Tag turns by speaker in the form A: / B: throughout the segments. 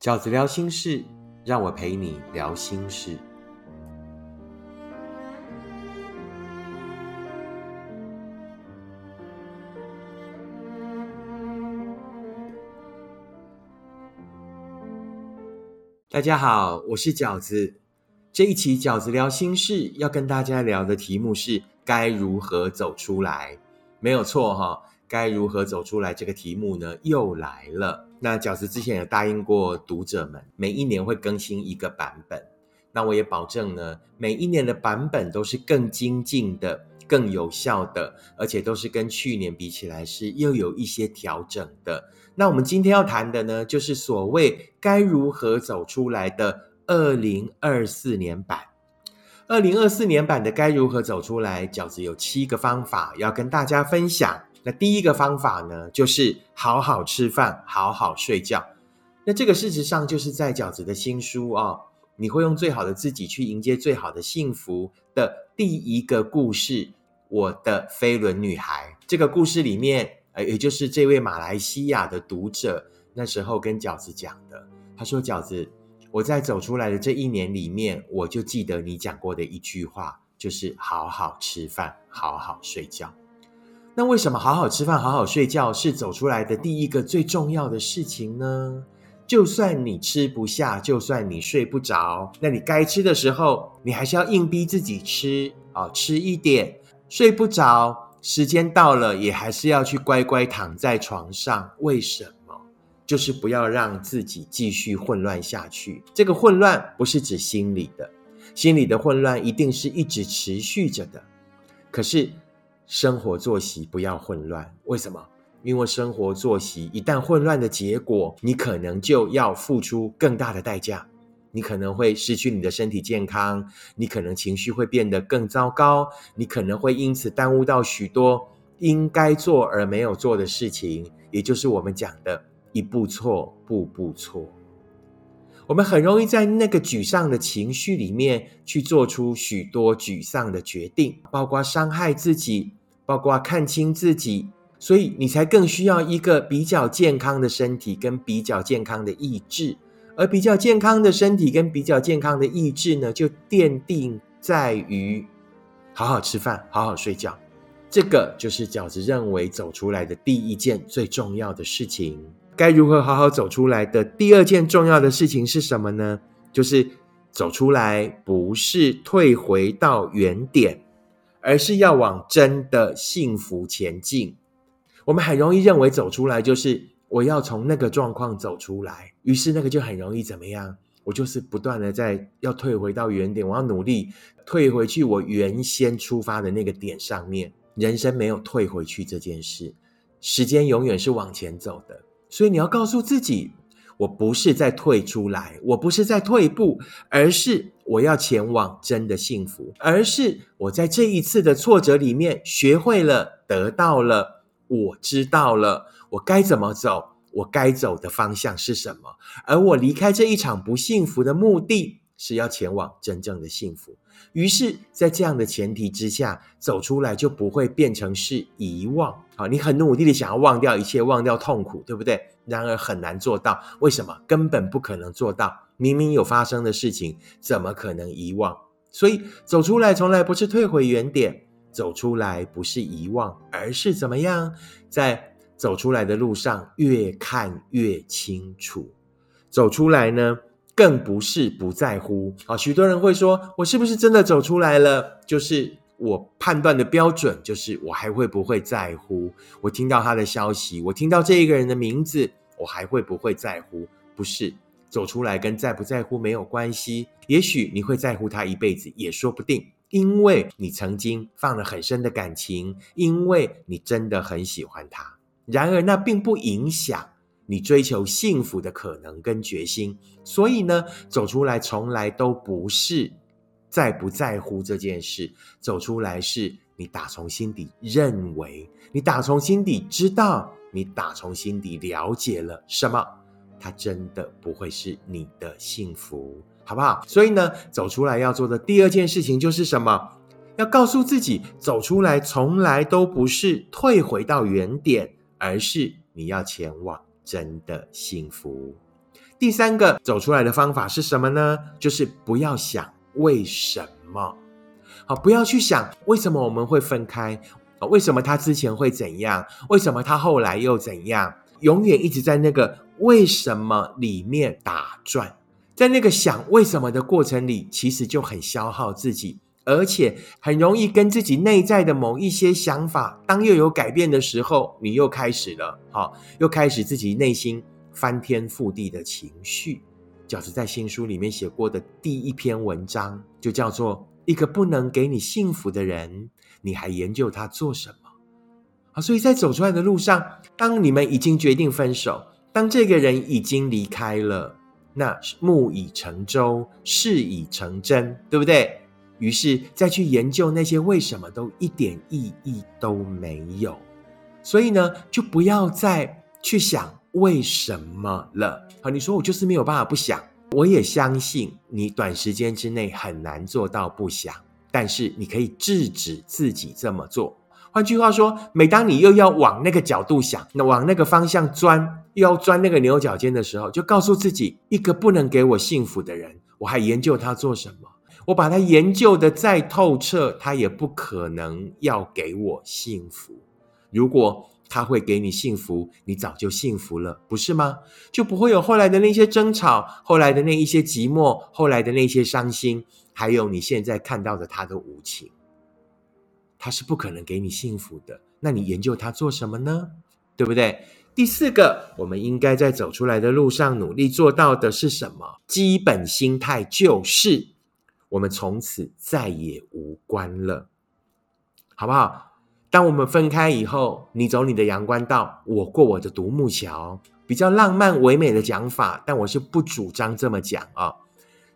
A: 饺子聊心事，让我陪你聊心事。大家好，我是饺子。这一期饺子聊心事要跟大家聊的题目是该如何走出来？没有错哈。该如何走出来？这个题目呢又来了。那饺子之前有答应过读者们，每一年会更新一个版本。那我也保证呢，每一年的版本都是更精进的、更有效的，而且都是跟去年比起来是又有一些调整的。那我们今天要谈的呢，就是所谓该如何走出来的二零二四年版。二零二四年版的该如何走出来？饺子有七个方法要跟大家分享。那第一个方法呢，就是好好吃饭，好好睡觉。那这个事实上就是在饺子的新书哦，你会用最好的自己去迎接最好的幸福的第一个故事《我的飞轮女孩》。这个故事里面，呃，也就是这位马来西亚的读者那时候跟饺子讲的。他说：“饺子，我在走出来的这一年里面，我就记得你讲过的一句话，就是好好吃饭，好好睡觉。”那为什么好好吃饭、好好睡觉是走出来的第一个最重要的事情呢？就算你吃不下，就算你睡不着，那你该吃的时候，你还是要硬逼自己吃啊，吃一点。睡不着，时间到了，也还是要去乖乖躺在床上。为什么？就是不要让自己继续混乱下去。这个混乱不是指心理的，心理的混乱一定是一直持续着的。可是。生活作息不要混乱，为什么？因为生活作息一旦混乱的结果，你可能就要付出更大的代价。你可能会失去你的身体健康，你可能情绪会变得更糟糕，你可能会因此耽误到许多应该做而没有做的事情，也就是我们讲的一步错，步步错。我们很容易在那个沮丧的情绪里面去做出许多沮丧的决定，包括伤害自己。包括看清自己，所以你才更需要一个比较健康的身体跟比较健康的意志，而比较健康的身体跟比较健康的意志呢，就奠定在于好好吃饭、好好睡觉。这个就是饺子认为走出来的第一件最重要的事情。该如何好好走出来的第二件重要的事情是什么呢？就是走出来不是退回到原点。而是要往真的幸福前进。我们很容易认为走出来就是我要从那个状况走出来，于是那个就很容易怎么样？我就是不断的在要退回到原点，我要努力退回去我原先出发的那个点上面。人生没有退回去这件事，时间永远是往前走的。所以你要告诉自己。我不是在退出来，我不是在退步，而是我要前往真的幸福，而是我在这一次的挫折里面学会了，得到了，我知道了我该怎么走，我该走的方向是什么，而我离开这一场不幸福的目的是要前往真正的幸福。于是，在这样的前提之下，走出来就不会变成是遗忘。好，你很努力的想要忘掉一切，忘掉痛苦，对不对？然而很难做到，为什么？根本不可能做到。明明有发生的事情，怎么可能遗忘？所以走出来从来不是退回原点，走出来不是遗忘，而是怎么样？在走出来的路上越看越清楚。走出来呢？更不是不在乎啊！许多人会说：“我是不是真的走出来了？”就是我判断的标准，就是我还会不会在乎？我听到他的消息，我听到这一个人的名字，我还会不会在乎？不是走出来跟在不在乎没有关系。也许你会在乎他一辈子，也说不定，因为你曾经放了很深的感情，因为你真的很喜欢他。然而，那并不影响。你追求幸福的可能跟决心，所以呢，走出来从来都不是在不在乎这件事，走出来是你打从心底认为，你打从心底知道，你打从心底了解了什么，它真的不会是你的幸福，好不好？所以呢，走出来要做的第二件事情就是什么？要告诉自己，走出来从来都不是退回到原点，而是你要前往。真的幸福。第三个走出来的方法是什么呢？就是不要想为什么，好，不要去想为什么我们会分开，为什么他之前会怎样，为什么他后来又怎样，永远一直在那个为什么里面打转，在那个想为什么的过程里，其实就很消耗自己。而且很容易跟自己内在的某一些想法，当又有改变的时候，你又开始了，好，又开始自己内心翻天覆地的情绪。饺子在新书里面写过的第一篇文章，就叫做“一个不能给你幸福的人，你还研究他做什么？”好，所以在走出来的路上，当你们已经决定分手，当这个人已经离开了，那木已成舟，事已成真，对不对？于是再去研究那些为什么都一点意义都没有，所以呢，就不要再去想为什么了。好，你说我就是没有办法不想，我也相信你短时间之内很难做到不想，但是你可以制止自己这么做。换句话说，每当你又要往那个角度想，那往那个方向钻，又要钻那个牛角尖的时候，就告诉自己：一个不能给我幸福的人，我还研究他做什么？我把它研究的再透彻，他也不可能要给我幸福。如果他会给你幸福，你早就幸福了，不是吗？就不会有后来的那些争吵，后来的那一些寂寞，后来的那些伤心，还有你现在看到的他的无情。他是不可能给你幸福的。那你研究他做什么呢？对不对？第四个，我们应该在走出来的路上努力做到的是什么？基本心态就是。我们从此再也无关了，好不好？当我们分开以后，你走你的阳关道，我过我的独木桥，比较浪漫唯美的讲法，但我是不主张这么讲啊，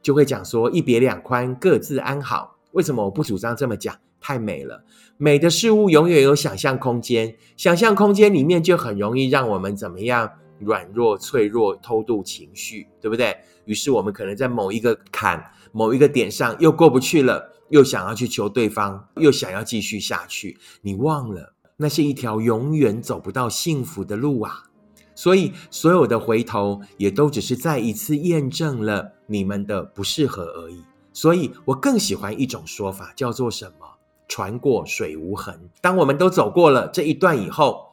A: 就会讲说一别两宽，各自安好。为什么我不主张这么讲？太美了，美的事物永远有想象空间，想象空间里面就很容易让我们怎么样？软弱、脆弱、偷渡情绪，对不对？于是我们可能在某一个坎、某一个点上又过不去了，又想要去求对方，又想要继续下去。你忘了，那是一条永远走不到幸福的路啊！所以，所有的回头也都只是再一次验证了你们的不适合而已。所以我更喜欢一种说法，叫做什么？船过水无痕。当我们都走过了这一段以后。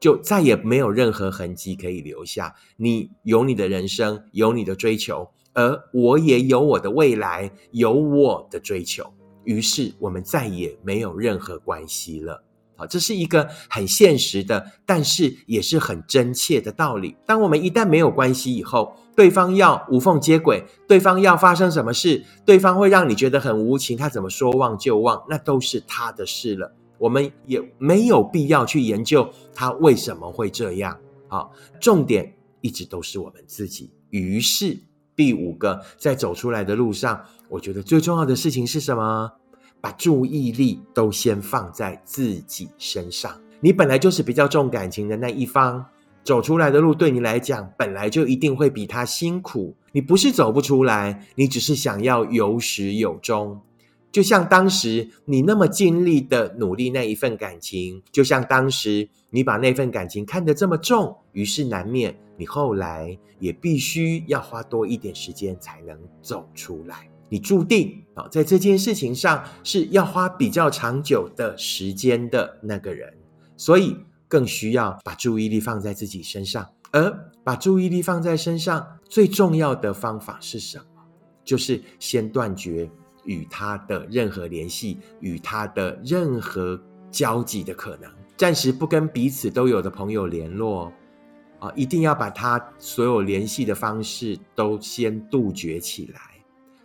A: 就再也没有任何痕迹可以留下。你有你的人生，有你的追求，而我也有我的未来，有我的追求。于是我们再也没有任何关系了。好，这是一个很现实的，但是也是很真切的道理。当我们一旦没有关系以后，对方要无缝接轨，对方要发生什么事，对方会让你觉得很无情，他怎么说忘就忘，那都是他的事了。我们也没有必要去研究他为什么会这样。好，重点一直都是我们自己。于是第五个，在走出来的路上，我觉得最重要的事情是什么？把注意力都先放在自己身上。你本来就是比较重感情的那一方，走出来的路对你来讲，本来就一定会比他辛苦。你不是走不出来，你只是想要有始有终。就像当时你那么尽力的努力那一份感情，就像当时你把那份感情看得这么重，于是难免你后来也必须要花多一点时间才能走出来。你注定啊，在这件事情上是要花比较长久的时间的那个人，所以更需要把注意力放在自己身上。而把注意力放在身上最重要的方法是什么？就是先断绝。与他的任何联系，与他的任何交集的可能，暂时不跟彼此都有的朋友联络，啊，一定要把他所有联系的方式都先杜绝起来，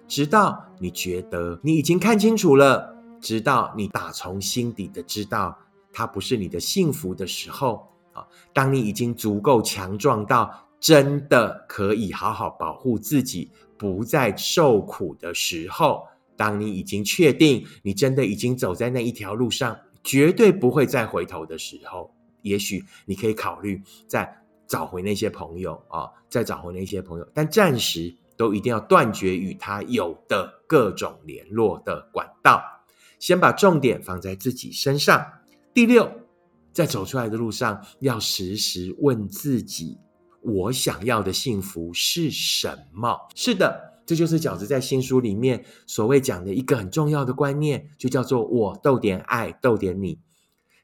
A: 直到你觉得你已经看清楚了，直到你打从心底的知道他不是你的幸福的时候，啊，当你已经足够强壮到真的可以好好保护自己，不再受苦的时候。当你已经确定你真的已经走在那一条路上，绝对不会再回头的时候，也许你可以考虑再找回那些朋友啊，再找回那些朋友，但暂时都一定要断绝与他有的各种联络的管道，先把重点放在自己身上。第六，在走出来的路上，要时时问自己：我想要的幸福是什么？是的，这就是饺子在新书里面所谓讲的一个很重要的观念，就叫做“我逗点爱，逗点你”。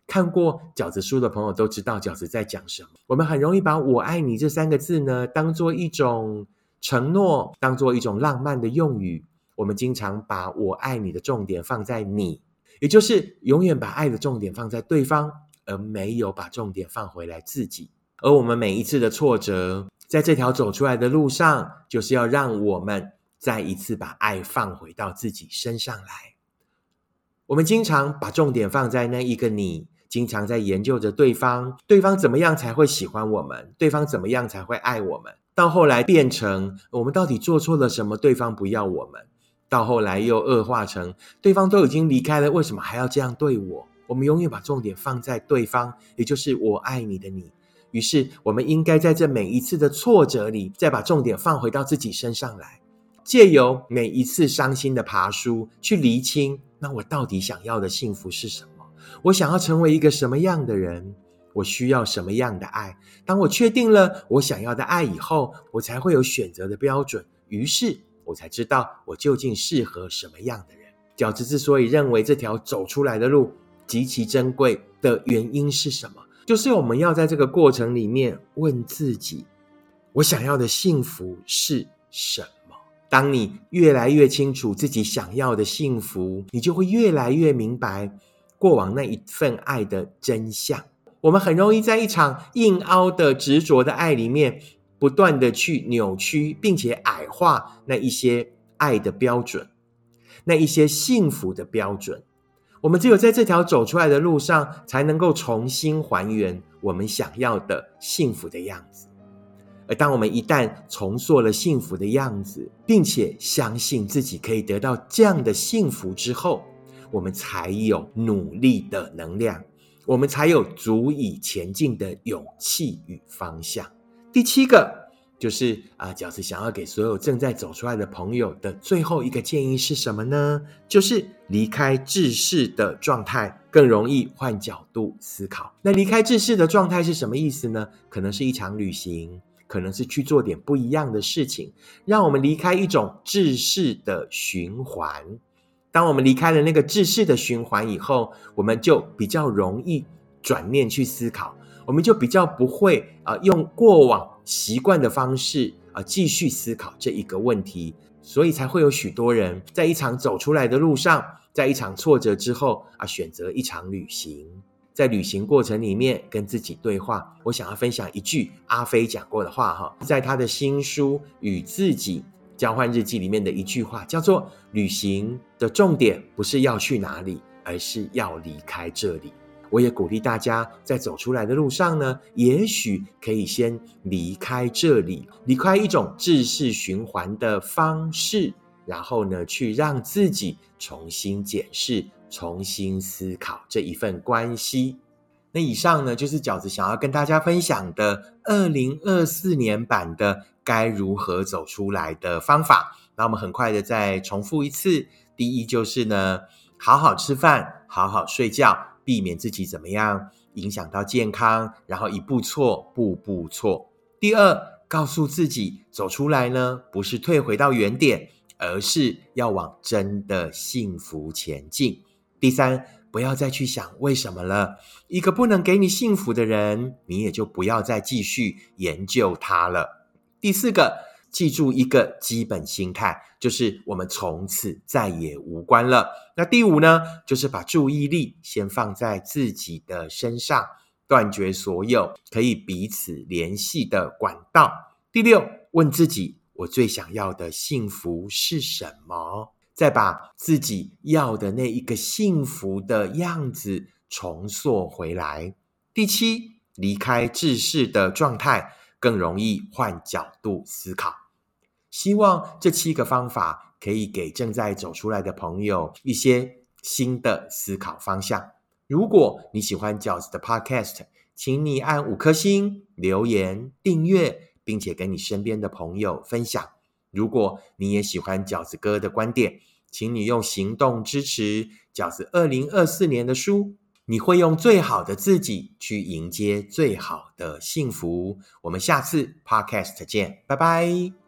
A: 看过饺子书的朋友都知道饺子在讲什么。我们很容易把我爱你这三个字呢，当做一种承诺，当做一种浪漫的用语。我们经常把我爱你的重点放在你，也就是永远把爱的重点放在对方，而没有把重点放回来自己。而我们每一次的挫折，在这条走出来的路上，就是要让我们再一次把爱放回到自己身上来。我们经常把重点放在那一个你。经常在研究着对方，对方怎么样才会喜欢我们？对方怎么样才会爱我们？到后来变成我们到底做错了什么？对方不要我们？到后来又恶化成对方都已经离开了，为什么还要这样对我？我们永远把重点放在对方，也就是我爱你的你。于是，我们应该在这每一次的挫折里，再把重点放回到自己身上来，借由每一次伤心的爬书，去厘清那我到底想要的幸福是什么。我想要成为一个什么样的人？我需要什么样的爱？当我确定了我想要的爱以后，我才会有选择的标准。于是，我才知道我究竟适合什么样的人。饺子之所以认为这条走出来的路极其珍贵的原因是什么？就是我们要在这个过程里面问自己：我想要的幸福是什么？当你越来越清楚自己想要的幸福，你就会越来越明白。过往那一份爱的真相，我们很容易在一场硬凹的执着的爱里面，不断的去扭曲，并且矮化那一些爱的标准，那一些幸福的标准。我们只有在这条走出来的路上，才能够重新还原我们想要的幸福的样子。而当我们一旦重塑了幸福的样子，并且相信自己可以得到这样的幸福之后，我们才有努力的能量，我们才有足以前进的勇气与方向。第七个就是啊，饺子想要给所有正在走出来的朋友的最后一个建议是什么呢？就是离开制式的状态，更容易换角度思考。那离开制式的状态是什么意思呢？可能是一场旅行，可能是去做点不一样的事情，让我们离开一种制式的循环。当我们离开了那个制式的循环以后，我们就比较容易转念去思考，我们就比较不会啊用过往习惯的方式啊继续思考这一个问题，所以才会有许多人在一场走出来的路上，在一场挫折之后啊选择一场旅行，在旅行过程里面跟自己对话。我想要分享一句阿飞讲过的话哈，在他的新书与自己。交换日记里面的一句话叫做：“旅行的重点不是要去哪里，而是要离开这里。”我也鼓励大家在走出来的路上呢，也许可以先离开这里，离开一种制式循环的方式，然后呢，去让自己重新检视、重新思考这一份关系。那以上呢，就是饺子想要跟大家分享的二零二四年版的。该如何走出来的方法？那我们很快的再重复一次。第一就是呢，好好吃饭，好好睡觉，避免自己怎么样影响到健康，然后一步错，步步错。第二，告诉自己走出来呢，不是退回到原点，而是要往真的幸福前进。第三，不要再去想为什么了。一个不能给你幸福的人，你也就不要再继续研究他了。第四个，记住一个基本心态，就是我们从此再也无关了。那第五呢，就是把注意力先放在自己的身上，断绝所有可以彼此联系的管道。第六，问自己，我最想要的幸福是什么？再把自己要的那一个幸福的样子重塑回来。第七，离开自视的状态。更容易换角度思考。希望这七个方法可以给正在走出来的朋友一些新的思考方向。如果你喜欢饺子的 Podcast，请你按五颗星、留言、订阅，并且跟你身边的朋友分享。如果你也喜欢饺子哥的观点，请你用行动支持饺子二零二四年的书。你会用最好的自己去迎接最好的幸福。我们下次 Podcast 见，拜拜。